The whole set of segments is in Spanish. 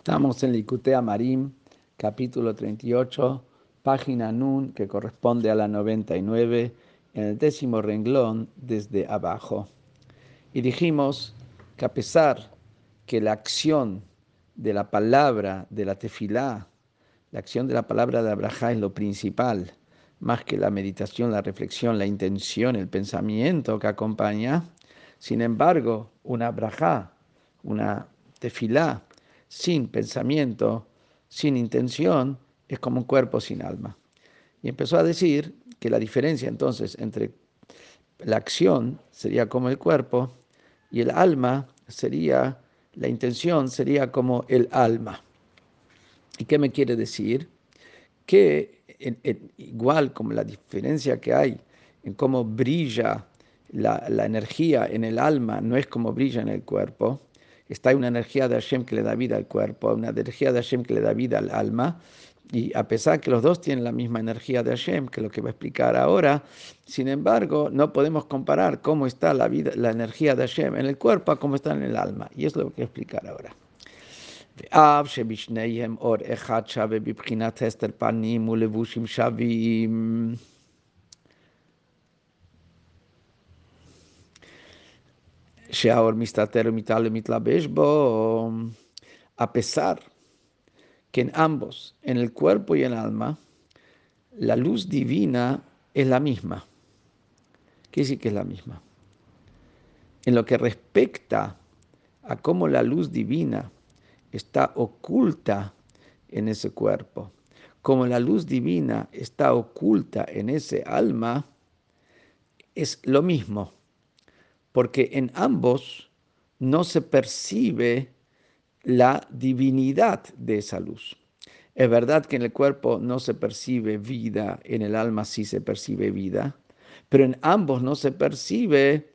Estamos en Licutea Marim, capítulo 38, página Nun, que corresponde a la 99, en el décimo renglón desde abajo. Y dijimos que a pesar que la acción de la palabra de la tefilá, la acción de la palabra de Abraha es lo principal, más que la meditación, la reflexión, la intención, el pensamiento que acompaña, sin embargo, una Abraha, una tefilá, sin pensamiento, sin intención, es como un cuerpo sin alma. Y empezó a decir que la diferencia entonces entre la acción sería como el cuerpo y el alma sería, la intención sería como el alma. ¿Y qué me quiere decir? Que igual como la diferencia que hay en cómo brilla la, la energía en el alma no es como brilla en el cuerpo, está una energía de Hashem que le da vida al cuerpo, una energía de Hashem que le da vida al alma, y a pesar que los dos tienen la misma energía de Hashem, que es lo que va a explicar ahora, sin embargo, no podemos comparar cómo está la, vida, la energía de Hashem en el cuerpo a cómo está en el alma. Y es lo que voy a explicar ahora. A pesar que en ambos, en el cuerpo y en el alma, la luz divina es la misma. ¿Qué decir que es la misma? En lo que respecta a cómo la luz divina está oculta en ese cuerpo, como la luz divina está oculta en ese alma, es lo mismo porque en ambos no se percibe la divinidad de esa luz. Es verdad que en el cuerpo no se percibe vida, en el alma sí se percibe vida, pero en ambos no se percibe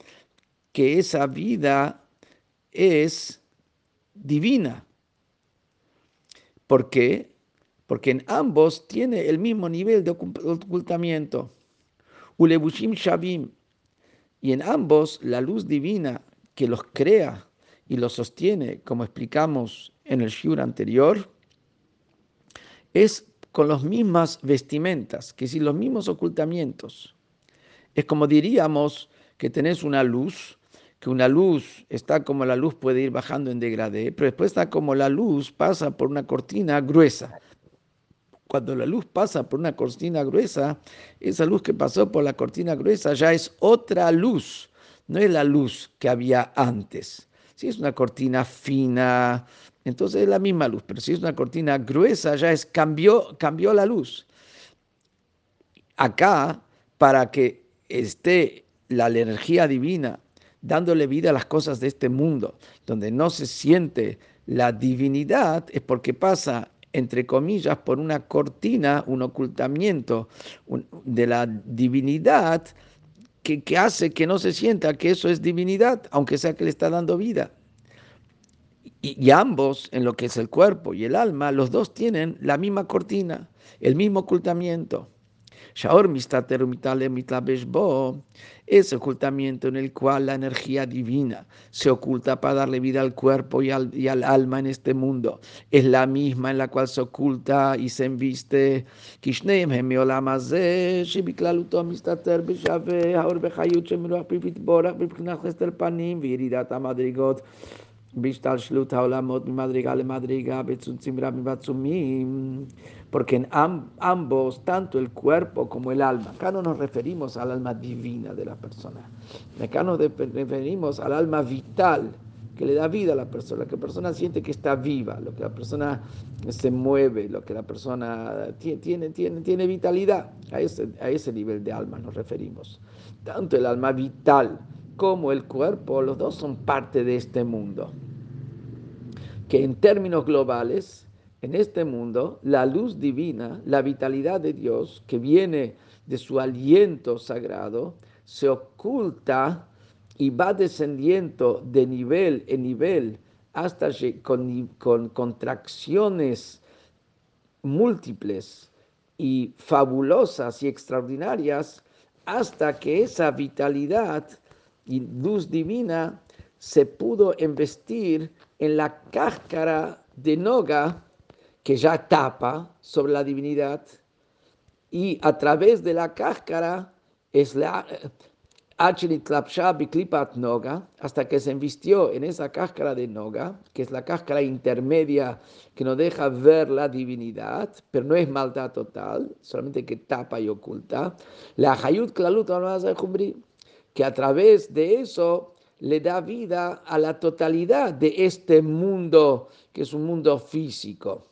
que esa vida es divina. ¿Por qué? Porque en ambos tiene el mismo nivel de ocultamiento. Ulebushim Shabim, y en ambos, la luz divina que los crea y los sostiene, como explicamos en el shiur anterior, es con las mismas vestimentas, que si los mismos ocultamientos. Es como diríamos que tenés una luz, que una luz está como la luz puede ir bajando en degradé, pero después está como la luz pasa por una cortina gruesa cuando la luz pasa por una cortina gruesa, esa luz que pasó por la cortina gruesa ya es otra luz, no es la luz que había antes. Si es una cortina fina, entonces es la misma luz, pero si es una cortina gruesa, ya es cambió, cambió la luz. Acá, para que esté la, energía divina dándole vida a las cosas de este mundo, donde no se siente la divinidad, es porque pasa entre comillas, por una cortina, un ocultamiento de la divinidad que, hace que no se sienta que eso es divinidad, aunque sea que le está dando vida. Y, y, ambos, en lo que es el cuerpo y el alma, los dos tienen la misma cortina, el mismo ocultamiento. Shaor ese ocultamiento en el cual la energía divina se oculta para darle vida al cuerpo y al, y al alma en este mundo, es la misma en la cual se oculta y se embiste. Porque en ambos, tanto el cuerpo como el alma, acá no nos referimos al alma divina de la persona, acá nos referimos al alma vital que le da vida a la persona, que la persona siente que está viva, lo que la persona se mueve, lo que la persona tiene, tiene, tiene vitalidad. A ese, a ese nivel de alma nos referimos. Tanto el alma vital como el cuerpo, los dos son parte de este mundo. Que en términos globales, en este mundo, la luz divina, la vitalidad de Dios que viene de su aliento sagrado, se oculta y va descendiendo de nivel en nivel hasta con, con contracciones múltiples y fabulosas y extraordinarias hasta que esa vitalidad y luz divina se pudo investir en la cáscara de Noga que ya tapa sobre la divinidad y a través de la cáscara es la Noga, hasta que se invistió en esa cáscara de Noga, que es la cáscara intermedia que no deja ver la divinidad, pero no es maldad total, solamente que tapa y oculta. La Hayut Klalut que a través de eso le da vida a la totalidad de este mundo, que es un mundo físico.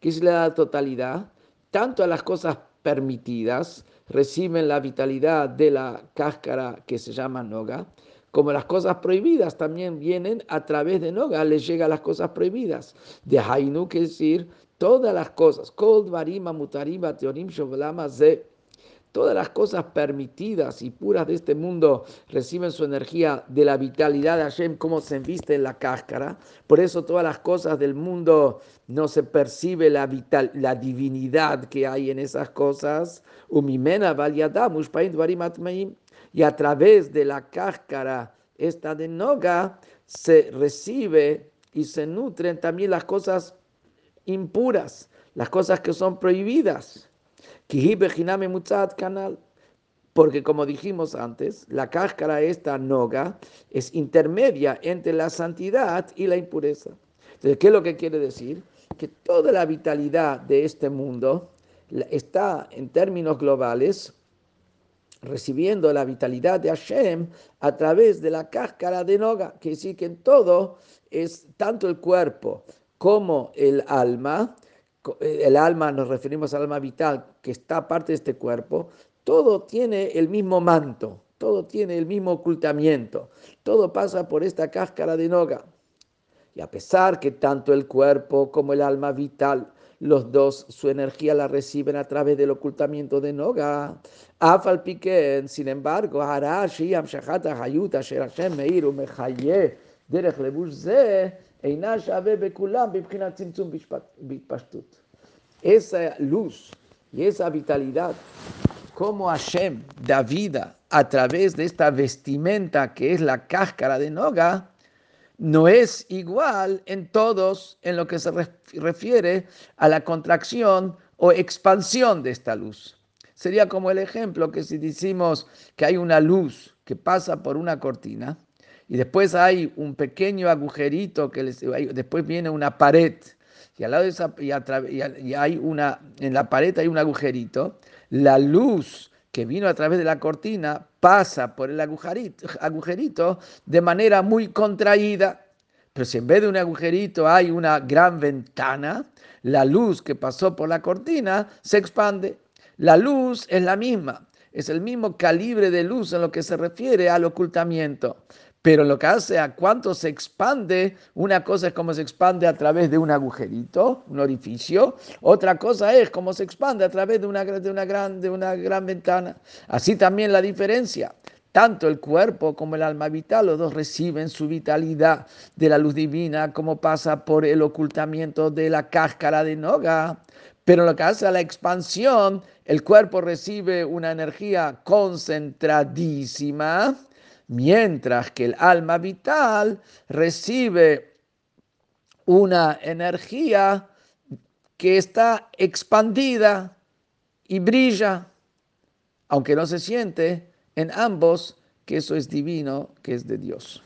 ¿Qué es la totalidad? Tanto a las cosas permitidas, reciben la vitalidad de la cáscara que se llama noga, como las cosas prohibidas también vienen a través de noga, les llegan las cosas prohibidas. De Hainu, que decir, todas las cosas, Kol Varima Mutarima Teorim Ze Todas las cosas permitidas y puras de este mundo reciben su energía de la vitalidad de Hashem, como se enviste en la cáscara. Por eso todas las cosas del mundo no se percibe la, vital, la divinidad que hay en esas cosas. Y a través de la cáscara esta de Noga se recibe y se nutren también las cosas impuras, las cosas que son prohibidas canal. Porque como dijimos antes, la cáscara esta noga es intermedia entre la santidad y la impureza. Entonces, ¿qué es lo que quiere decir? Que toda la vitalidad de este mundo está en términos globales recibiendo la vitalidad de Hashem a través de la cáscara de noga, que sí que en todo es tanto el cuerpo como el alma, el alma, nos referimos al alma vital, que está parte de este cuerpo, todo tiene el mismo manto, todo tiene el mismo ocultamiento, todo pasa por esta cáscara de noga. Y a pesar que tanto el cuerpo como el alma vital, los dos, su energía la reciben a través del ocultamiento de noga, Afal Piquen, sin embargo, Derech esa luz y esa vitalidad, como Hashem da vida a través de esta vestimenta que es la cáscara de Noga, no es igual en todos en lo que se refiere a la contracción o expansión de esta luz. Sería como el ejemplo que si decimos que hay una luz que pasa por una cortina, y después hay un pequeño agujerito que después viene una pared y al lado de esa y, hay una en la pared hay un agujerito, la luz que vino a través de la cortina pasa por el agujerito, agujerito de manera muy contraída. Pero si en vez de un agujerito hay una gran ventana, la luz que pasó por la cortina se expande. La luz es la misma, es el mismo calibre de luz en lo que se refiere al ocultamiento. Pero lo que hace a cuánto se expande, una cosa es como se expande a través de un agujerito, un orificio, otra cosa es cómo se expande a través de una, de una, gran, de una gran ventana. Así también la diferencia. Tanto el cuerpo como el alma vital, los dos reciben su vitalidad de la luz divina, como pasa por el ocultamiento de la cáscara de noga. Pero lo que hace a la expansión, el cuerpo recibe una energía concentradísima mientras que el alma vital recibe una energía que está expandida y brilla, aunque no se siente en ambos que eso es divino, que es de Dios.